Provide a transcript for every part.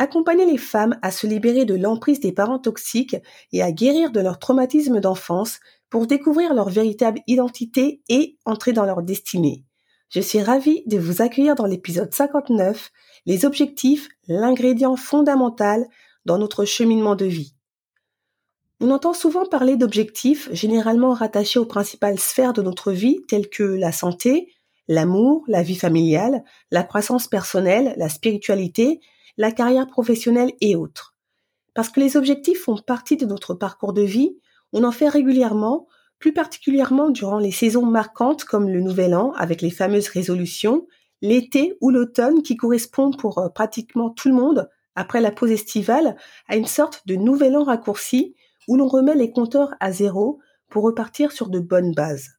Accompagner les femmes à se libérer de l'emprise des parents toxiques et à guérir de leur traumatisme d'enfance pour découvrir leur véritable identité et entrer dans leur destinée. Je suis ravie de vous accueillir dans l'épisode 59, les objectifs, l'ingrédient fondamental dans notre cheminement de vie. On entend souvent parler d'objectifs généralement rattachés aux principales sphères de notre vie telles que la santé, l'amour, la vie familiale, la croissance personnelle, la spiritualité, la carrière professionnelle et autres. Parce que les objectifs font partie de notre parcours de vie, on en fait régulièrement, plus particulièrement durant les saisons marquantes comme le Nouvel An avec les fameuses résolutions, l'été ou l'automne qui correspond pour euh, pratiquement tout le monde, après la pause estivale, à une sorte de Nouvel An raccourci où l'on remet les compteurs à zéro pour repartir sur de bonnes bases.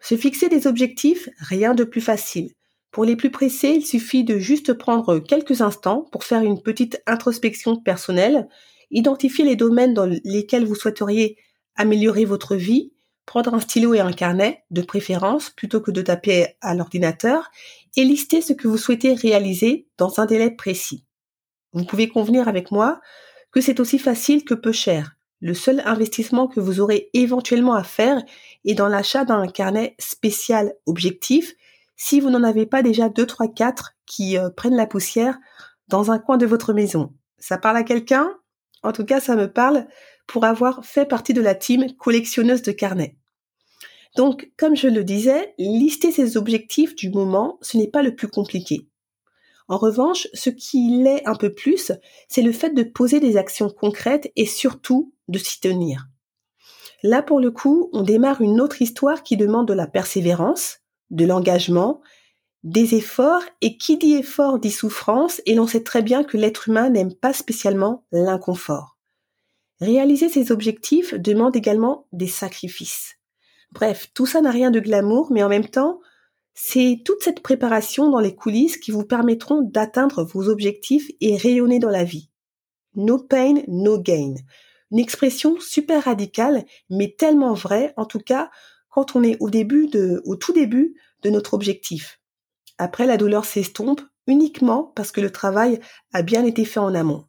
Se fixer des objectifs, rien de plus facile. Pour les plus pressés, il suffit de juste prendre quelques instants pour faire une petite introspection personnelle, identifier les domaines dans lesquels vous souhaiteriez améliorer votre vie, prendre un stylo et un carnet, de préférence, plutôt que de taper à l'ordinateur, et lister ce que vous souhaitez réaliser dans un délai précis. Vous pouvez convenir avec moi que c'est aussi facile que peu cher. Le seul investissement que vous aurez éventuellement à faire est dans l'achat d'un carnet spécial objectif si vous n'en avez pas déjà deux, trois, quatre qui euh, prennent la poussière dans un coin de votre maison. Ça parle à quelqu'un? En tout cas, ça me parle pour avoir fait partie de la team collectionneuse de carnets. Donc, comme je le disais, lister ses objectifs du moment, ce n'est pas le plus compliqué. En revanche, ce qui l'est un peu plus, c'est le fait de poser des actions concrètes et surtout de s'y tenir. Là, pour le coup, on démarre une autre histoire qui demande de la persévérance, de l'engagement, des efforts, et qui dit effort dit souffrance, et l'on sait très bien que l'être humain n'aime pas spécialement l'inconfort. Réaliser ses objectifs demande également des sacrifices. Bref, tout ça n'a rien de glamour, mais en même temps, c'est toute cette préparation dans les coulisses qui vous permettront d'atteindre vos objectifs et rayonner dans la vie. No pain, no gain. Une expression super radicale, mais tellement vraie, en tout cas, quand on est au début de, au tout début de notre objectif. Après, la douleur s'estompe uniquement parce que le travail a bien été fait en amont.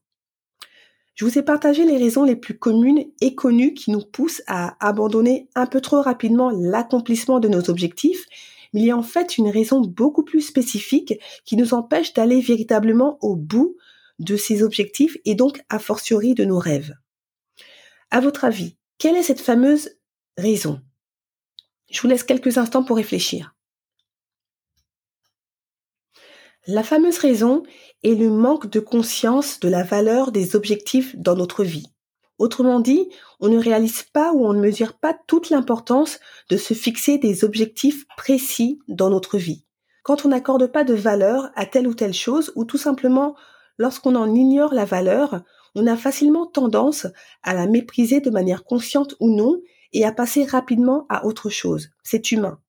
Je vous ai partagé les raisons les plus communes et connues qui nous poussent à abandonner un peu trop rapidement l'accomplissement de nos objectifs, mais il y a en fait une raison beaucoup plus spécifique qui nous empêche d'aller véritablement au bout de ces objectifs et donc a fortiori de nos rêves. À votre avis, quelle est cette fameuse raison? Je vous laisse quelques instants pour réfléchir. La fameuse raison est le manque de conscience de la valeur des objectifs dans notre vie. Autrement dit, on ne réalise pas ou on ne mesure pas toute l'importance de se fixer des objectifs précis dans notre vie. Quand on n'accorde pas de valeur à telle ou telle chose, ou tout simplement lorsqu'on en ignore la valeur, on a facilement tendance à la mépriser de manière consciente ou non et à passer rapidement à autre chose. C'est humain.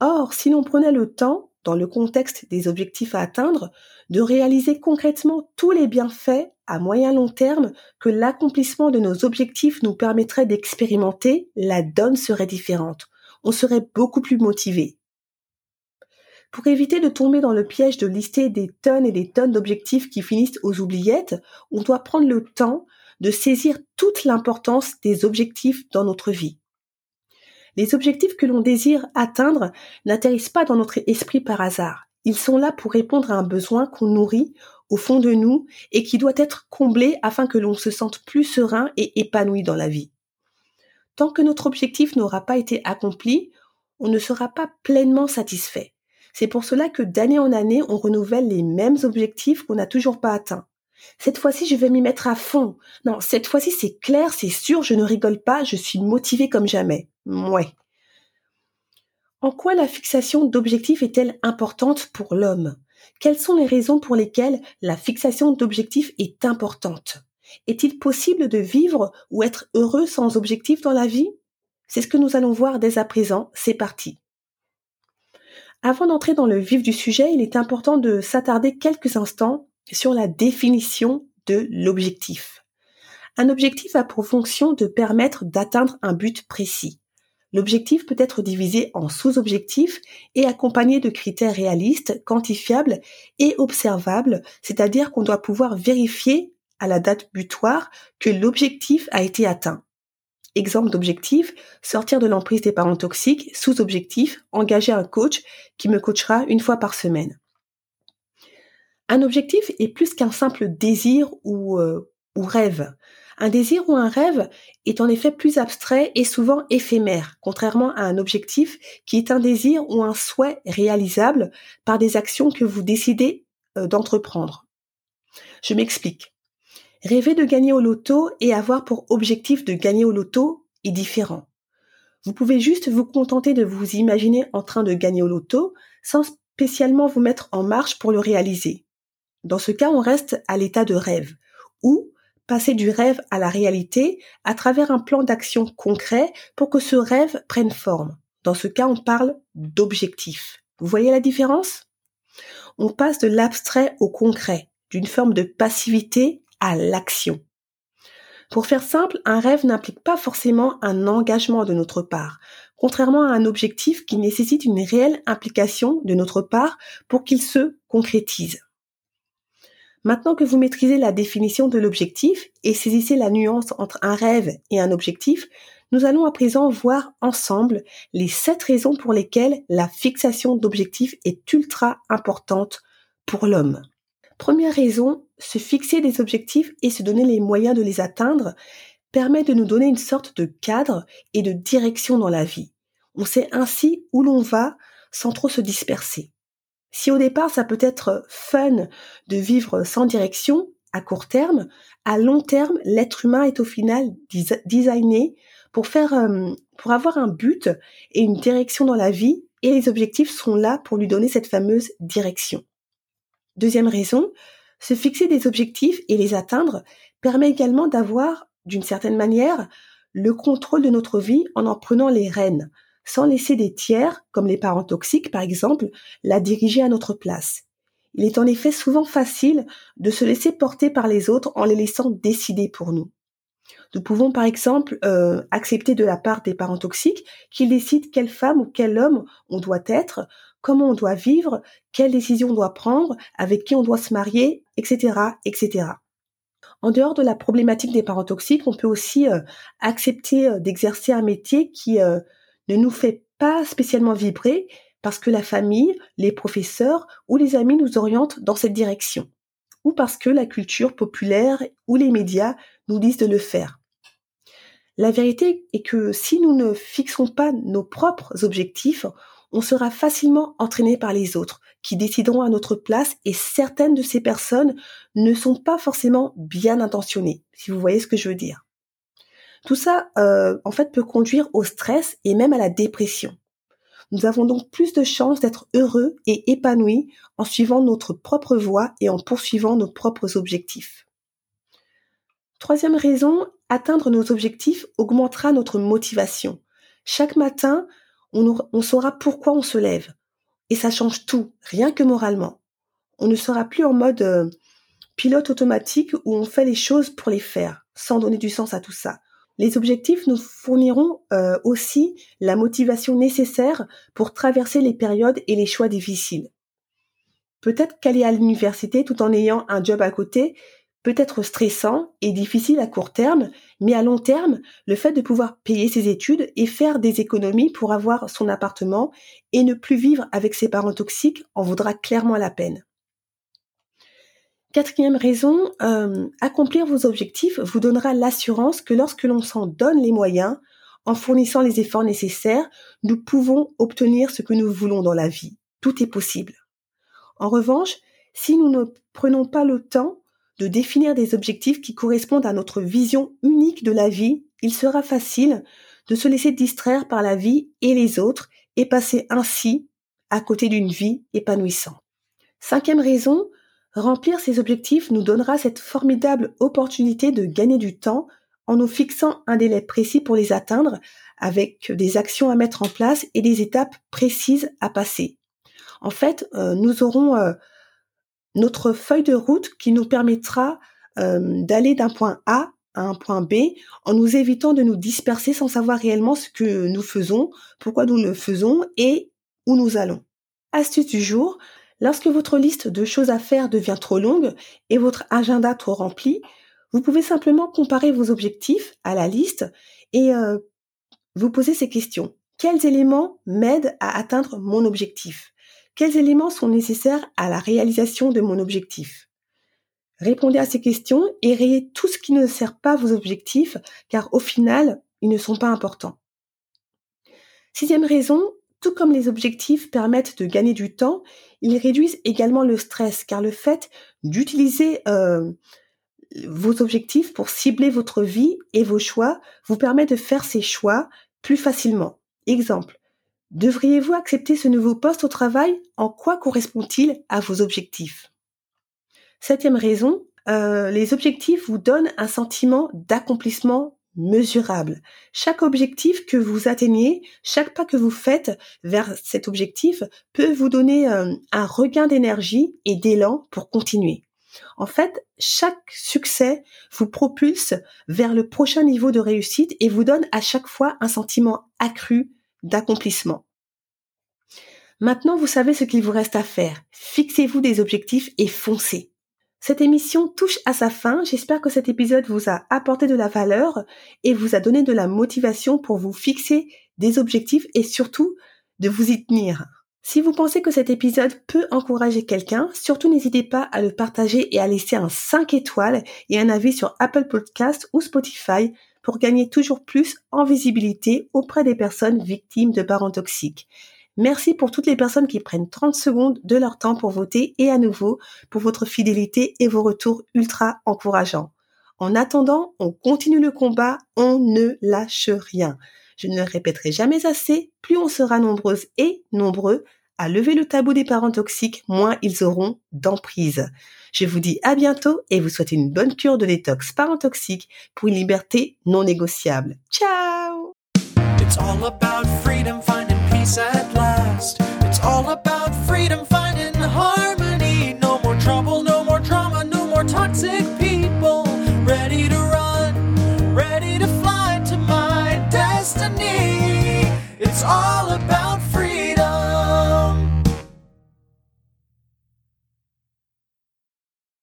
Or, si l'on prenait le temps, dans le contexte des objectifs à atteindre, de réaliser concrètement tous les bienfaits à moyen long terme que l'accomplissement de nos objectifs nous permettrait d'expérimenter, la donne serait différente. On serait beaucoup plus motivé. Pour éviter de tomber dans le piège de lister des tonnes et des tonnes d'objectifs qui finissent aux oubliettes, on doit prendre le temps de saisir toute l'importance des objectifs dans notre vie. Les objectifs que l'on désire atteindre n'atterrissent pas dans notre esprit par hasard. Ils sont là pour répondre à un besoin qu'on nourrit au fond de nous et qui doit être comblé afin que l'on se sente plus serein et épanoui dans la vie. Tant que notre objectif n'aura pas été accompli, on ne sera pas pleinement satisfait. C'est pour cela que d'année en année, on renouvelle les mêmes objectifs qu'on n'a toujours pas atteints. Cette fois-ci, je vais m'y mettre à fond. Non, cette fois-ci, c'est clair, c'est sûr, je ne rigole pas, je suis motivée comme jamais. Mouais. En quoi la fixation d'objectifs est-elle importante pour l'homme? Quelles sont les raisons pour lesquelles la fixation d'objectifs est importante? Est-il possible de vivre ou être heureux sans objectif dans la vie? C'est ce que nous allons voir dès à présent. C'est parti. Avant d'entrer dans le vif du sujet, il est important de s'attarder quelques instants sur la définition de l'objectif. Un objectif a pour fonction de permettre d'atteindre un but précis. L'objectif peut être divisé en sous-objectifs et accompagné de critères réalistes, quantifiables et observables, c'est-à-dire qu'on doit pouvoir vérifier à la date butoir que l'objectif a été atteint. Exemple d'objectif, sortir de l'emprise des parents toxiques, sous-objectif, engager un coach qui me coachera une fois par semaine. Un objectif est plus qu'un simple désir ou, euh, ou rêve. Un désir ou un rêve est en effet plus abstrait et souvent éphémère, contrairement à un objectif qui est un désir ou un souhait réalisable par des actions que vous décidez euh, d'entreprendre. Je m'explique. Rêver de gagner au loto et avoir pour objectif de gagner au loto est différent. Vous pouvez juste vous contenter de vous imaginer en train de gagner au loto sans spécialement vous mettre en marche pour le réaliser. Dans ce cas, on reste à l'état de rêve, ou passer du rêve à la réalité à travers un plan d'action concret pour que ce rêve prenne forme. Dans ce cas, on parle d'objectif. Vous voyez la différence? On passe de l'abstrait au concret, d'une forme de passivité à l'action. Pour faire simple, un rêve n'implique pas forcément un engagement de notre part, contrairement à un objectif qui nécessite une réelle implication de notre part pour qu'il se concrétise. Maintenant que vous maîtrisez la définition de l'objectif et saisissez la nuance entre un rêve et un objectif, nous allons à présent voir ensemble les sept raisons pour lesquelles la fixation d'objectifs est ultra importante pour l'homme. Première raison, se fixer des objectifs et se donner les moyens de les atteindre permet de nous donner une sorte de cadre et de direction dans la vie. On sait ainsi où l'on va sans trop se disperser. Si au départ ça peut être fun de vivre sans direction, à court terme, à long terme, l'être humain est au final designé pour faire, euh, pour avoir un but et une direction dans la vie et les objectifs sont là pour lui donner cette fameuse direction. Deuxième raison, se fixer des objectifs et les atteindre permet également d'avoir, d'une certaine manière, le contrôle de notre vie en en prenant les rênes, sans laisser des tiers, comme les parents toxiques par exemple, la diriger à notre place. Il est en effet souvent facile de se laisser porter par les autres en les laissant décider pour nous. Nous pouvons par exemple euh, accepter de la part des parents toxiques qu'ils décident quelle femme ou quel homme on doit être, comment on doit vivre, quelles décisions on doit prendre, avec qui on doit se marier, etc., etc. En dehors de la problématique des parents toxiques, on peut aussi euh, accepter euh, d'exercer un métier qui euh, ne nous fait pas spécialement vibrer parce que la famille, les professeurs ou les amis nous orientent dans cette direction, ou parce que la culture populaire ou les médias nous disent de le faire. La vérité est que si nous ne fixons pas nos propres objectifs, on sera facilement entraîné par les autres qui décideront à notre place et certaines de ces personnes ne sont pas forcément bien intentionnées, si vous voyez ce que je veux dire. Tout ça, euh, en fait, peut conduire au stress et même à la dépression. Nous avons donc plus de chances d'être heureux et épanouis en suivant notre propre voie et en poursuivant nos propres objectifs. Troisième raison, atteindre nos objectifs augmentera notre motivation. Chaque matin, on, saura pourquoi on se lève. Et ça change tout, rien que moralement. On ne sera plus en mode euh, pilote automatique où on fait les choses pour les faire, sans donner du sens à tout ça. Les objectifs nous fourniront euh, aussi la motivation nécessaire pour traverser les périodes et les choix difficiles. Peut-être qu'aller à l'université tout en ayant un job à côté peut être stressant et difficile à court terme, mais à long terme, le fait de pouvoir payer ses études et faire des économies pour avoir son appartement et ne plus vivre avec ses parents toxiques en vaudra clairement la peine. Quatrième raison, euh, accomplir vos objectifs vous donnera l'assurance que lorsque l'on s'en donne les moyens, en fournissant les efforts nécessaires, nous pouvons obtenir ce que nous voulons dans la vie. Tout est possible. En revanche, si nous ne prenons pas le temps de définir des objectifs qui correspondent à notre vision unique de la vie, il sera facile de se laisser distraire par la vie et les autres et passer ainsi à côté d'une vie épanouissante. Cinquième raison, Remplir ces objectifs nous donnera cette formidable opportunité de gagner du temps en nous fixant un délai précis pour les atteindre avec des actions à mettre en place et des étapes précises à passer. En fait, euh, nous aurons euh, notre feuille de route qui nous permettra euh, d'aller d'un point A à un point B en nous évitant de nous disperser sans savoir réellement ce que nous faisons, pourquoi nous le faisons et où nous allons. Astuce du jour, lorsque votre liste de choses à faire devient trop longue et votre agenda trop rempli, vous pouvez simplement comparer vos objectifs à la liste et euh, vous poser ces questions. Quels éléments m'aident à atteindre mon objectif? Quels éléments sont nécessaires à la réalisation de mon objectif? Répondez à ces questions et rayez tout ce qui ne sert pas vos objectifs, car au final, ils ne sont pas importants. Sixième raison, tout comme les objectifs permettent de gagner du temps, ils réduisent également le stress, car le fait d'utiliser euh, vos objectifs pour cibler votre vie et vos choix vous permet de faire ces choix plus facilement. Exemple, devriez-vous accepter ce nouveau poste au travail? En quoi correspond-il à vos objectifs? Septième raison, euh, les objectifs vous donnent un sentiment d'accomplissement mesurable. Chaque objectif que vous atteignez, chaque pas que vous faites vers cet objectif peut vous donner euh, un regain d'énergie et d'élan pour continuer. En fait, chaque succès vous propulse vers le prochain niveau de réussite et vous donne à chaque fois un sentiment accru d'accomplissement. Maintenant, vous savez ce qu'il vous reste à faire. Fixez-vous des objectifs et foncez. Cette émission touche à sa fin. J'espère que cet épisode vous a apporté de la valeur et vous a donné de la motivation pour vous fixer des objectifs et surtout de vous y tenir. Si vous pensez que cet épisode peut encourager quelqu'un, surtout n'hésitez pas à le partager et à laisser un 5 étoiles et un avis sur Apple Podcast ou Spotify pour gagner toujours plus en visibilité auprès des personnes victimes de parents toxiques. Merci pour toutes les personnes qui prennent 30 secondes de leur temps pour voter et à nouveau pour votre fidélité et vos retours ultra encourageants. En attendant, on continue le combat, on ne lâche rien. Je ne le répéterai jamais assez, plus on sera nombreuses et nombreux à lever le tabou des parents toxiques, moins ils auront d'emprise. Je vous dis à bientôt et vous souhaite une bonne cure de détox parents toxiques pour une liberté non négociable. Ciao freedom, finding harmony. No